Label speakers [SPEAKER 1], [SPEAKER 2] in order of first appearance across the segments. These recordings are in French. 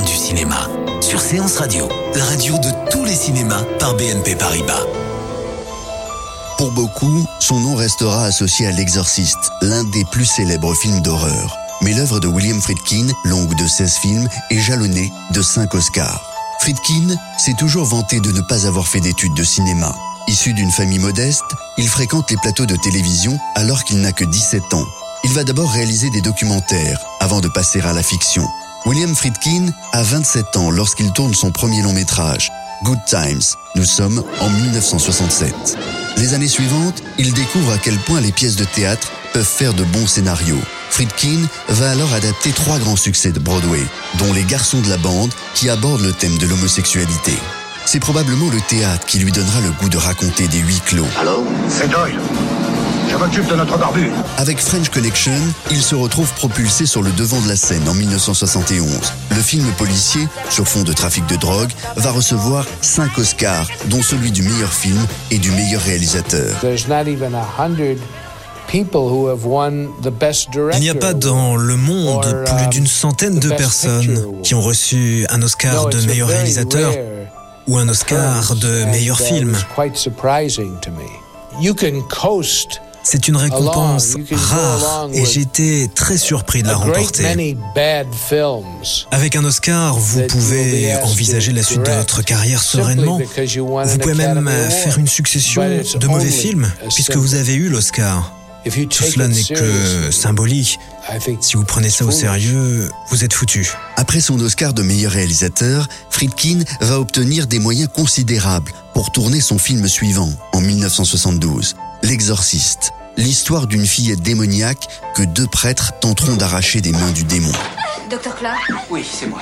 [SPEAKER 1] du cinéma Séance Radio, la radio de tous les cinémas par BNP Paribas.
[SPEAKER 2] Pour beaucoup, son nom restera associé à L'Exorciste, l'un des plus célèbres films d'horreur. Mais l'œuvre de William Friedkin, longue de 16 films, est jalonnée de 5 Oscars. Friedkin s'est toujours vanté de ne pas avoir fait d'études de cinéma. Issu d'une famille modeste, il fréquente les plateaux de télévision alors qu'il n'a que 17 ans. Il va d'abord réaliser des documentaires avant de passer à la fiction. William Friedkin a 27 ans lorsqu'il tourne son premier long métrage, Good Times. Nous sommes en 1967. Les années suivantes, il découvre à quel point les pièces de théâtre peuvent faire de bons scénarios. Friedkin va alors adapter trois grands succès de Broadway, dont Les Garçons de la bande, qui abordent le thème de l'homosexualité. C'est probablement le théâtre qui lui donnera le goût de raconter des huis clos.
[SPEAKER 3] Allô? C'est Doyle. Je m'occupe de notre barbu.
[SPEAKER 2] Avec French Connection, il se retrouve propulsé sur le devant de la scène en 1971. Le film policier, sur fond de trafic de drogue, va recevoir 5 Oscars, dont celui du meilleur film et du meilleur réalisateur.
[SPEAKER 4] Il n'y a pas dans le monde plus d'une centaine de personnes qui ont reçu un Oscar de meilleur réalisateur ou un Oscar de meilleur film. C'est une récompense rare et j'ai été très surpris de la remporter. Avec un Oscar, vous pouvez envisager la suite de votre carrière sereinement. Vous pouvez même faire une succession de mauvais films puisque vous avez eu l'Oscar. Tout cela n'est que symbolique. Si vous prenez ça au sérieux, vous êtes foutu.
[SPEAKER 2] Après son Oscar de meilleur réalisateur, Friedkin va obtenir des moyens considérables pour tourner son film suivant, en 1972, L'Exorciste. L'histoire d'une fillette démoniaque que deux prêtres tenteront d'arracher des mains du démon.
[SPEAKER 5] Docteur Clark
[SPEAKER 6] Oui, c'est moi.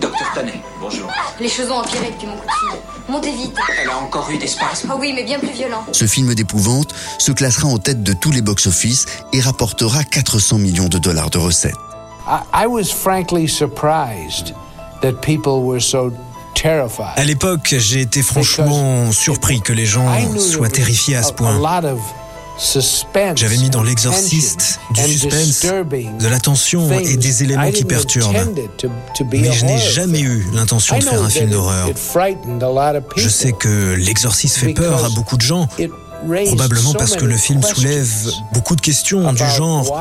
[SPEAKER 6] Docteur Tonnet, bonjour.
[SPEAKER 5] Les choses ont empiré depuis mon coup de fil. Montez vite.
[SPEAKER 6] Elle a encore eu des spasmes
[SPEAKER 5] Ah oui, mais bien plus violents.
[SPEAKER 2] Ce film d'épouvante se classera en tête de tous les box-office et rapportera 400 millions de dollars de recettes.
[SPEAKER 7] I was frankly surprised that people were so.
[SPEAKER 4] À l'époque, j'ai été franchement surpris que les gens soient terrifiés à ce point. J'avais mis dans l'exorciste du suspense, de la tension et des éléments qui perturbent. Mais je n'ai jamais eu l'intention de faire un film d'horreur. Je sais que l'exorciste fait peur à beaucoup de gens, probablement parce que le film soulève beaucoup de questions du genre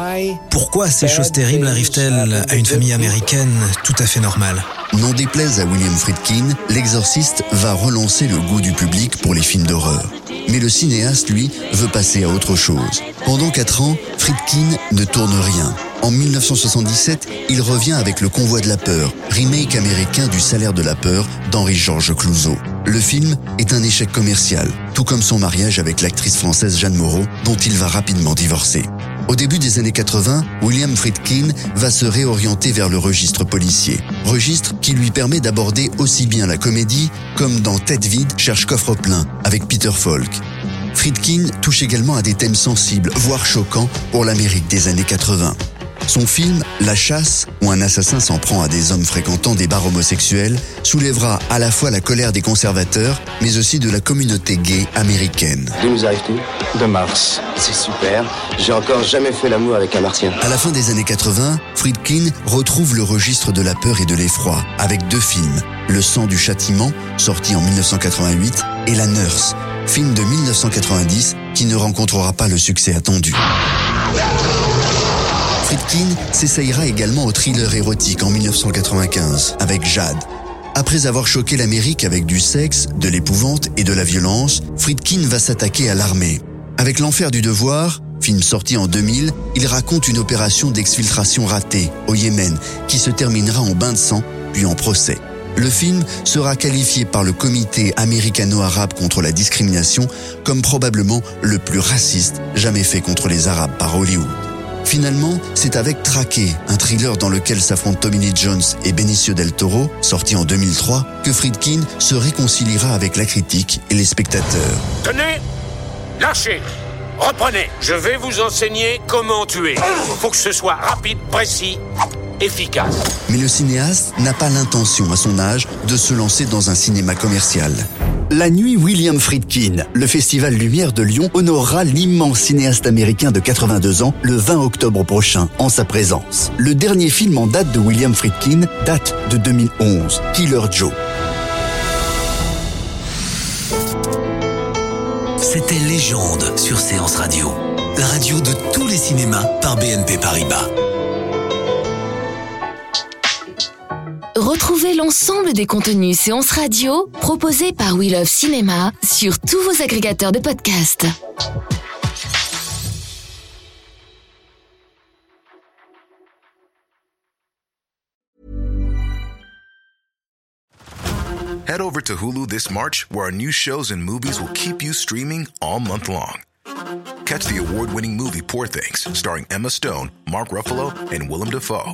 [SPEAKER 4] pourquoi ces choses terribles arrivent-elles à une famille américaine tout à fait normale?
[SPEAKER 2] N'en déplaise à William Friedkin, l'exorciste va relancer le goût du public pour les films d'horreur. Mais le cinéaste, lui, veut passer à autre chose. Pendant quatre ans, Friedkin ne tourne rien. En 1977, il revient avec Le Convoi de la Peur, remake américain du Salaire de la Peur d'Henri-Georges Clouzot. Le film est un échec commercial, tout comme son mariage avec l'actrice française Jeanne Moreau, dont il va rapidement divorcer. Au début des années 80, William Friedkin va se réorienter vers le registre policier. Registre qui lui permet d'aborder aussi bien la comédie comme dans Tête vide cherche coffre plein avec Peter Falk. Friedkin touche également à des thèmes sensibles, voire choquants pour l'Amérique des années 80. Son film La chasse, où un assassin s'en prend à des hommes fréquentant des bars homosexuels, soulèvera à la fois la colère des conservateurs, mais aussi de la communauté gay américaine.
[SPEAKER 8] D'où nous De Mars. C'est super. J'ai encore jamais fait l'amour avec un martien.
[SPEAKER 2] À la fin des années 80, Friedkin retrouve le registre de la peur et de l'effroi avec deux films. Le sang du châtiment, sorti en 1988, et La Nurse, film de 1990 qui ne rencontrera pas le succès attendu. S'essayera également au thriller érotique en 1995 avec Jade. Après avoir choqué l'Amérique avec du sexe, de l'épouvante et de la violence, Friedkin va s'attaquer à l'armée. Avec l'enfer du devoir, Film sorti en 2000, il raconte une opération d'exfiltration ratée au Yémen qui se terminera en bain de sang puis en procès. Le film sera qualifié par le comité américano-arabe contre la discrimination comme probablement le plus raciste jamais fait contre les Arabes par Hollywood. Finalement, c'est avec Traqué, un thriller dans lequel s'affrontent Tommy Lee Jones et Benicio del Toro, sorti en 2003, que Friedkin se réconciliera avec la critique et les spectateurs.
[SPEAKER 9] Tenez Lâchez Reprenez Je vais vous enseigner comment tuer. Faut que ce soit rapide, précis, efficace.
[SPEAKER 2] Mais le cinéaste n'a pas l'intention, à son âge, de se lancer dans un cinéma commercial. La nuit William Friedkin, le Festival Lumière de Lyon honorera l'immense cinéaste américain de 82 ans le 20 octobre prochain en sa présence. Le dernier film en date de William Friedkin date de 2011, Killer Joe.
[SPEAKER 1] C'était Légende sur Séance Radio, la radio de tous les cinémas par BNP Paribas.
[SPEAKER 10] Retrouvez l'ensemble des contenus séances radio proposés par We Love Cinéma sur tous vos agrégateurs de podcasts.
[SPEAKER 11] Head over to Hulu this March, where our new shows and movies will keep you streaming all month long. Catch the award winning movie Poor Things, starring Emma Stone, Mark Ruffalo, and Willem Dafoe.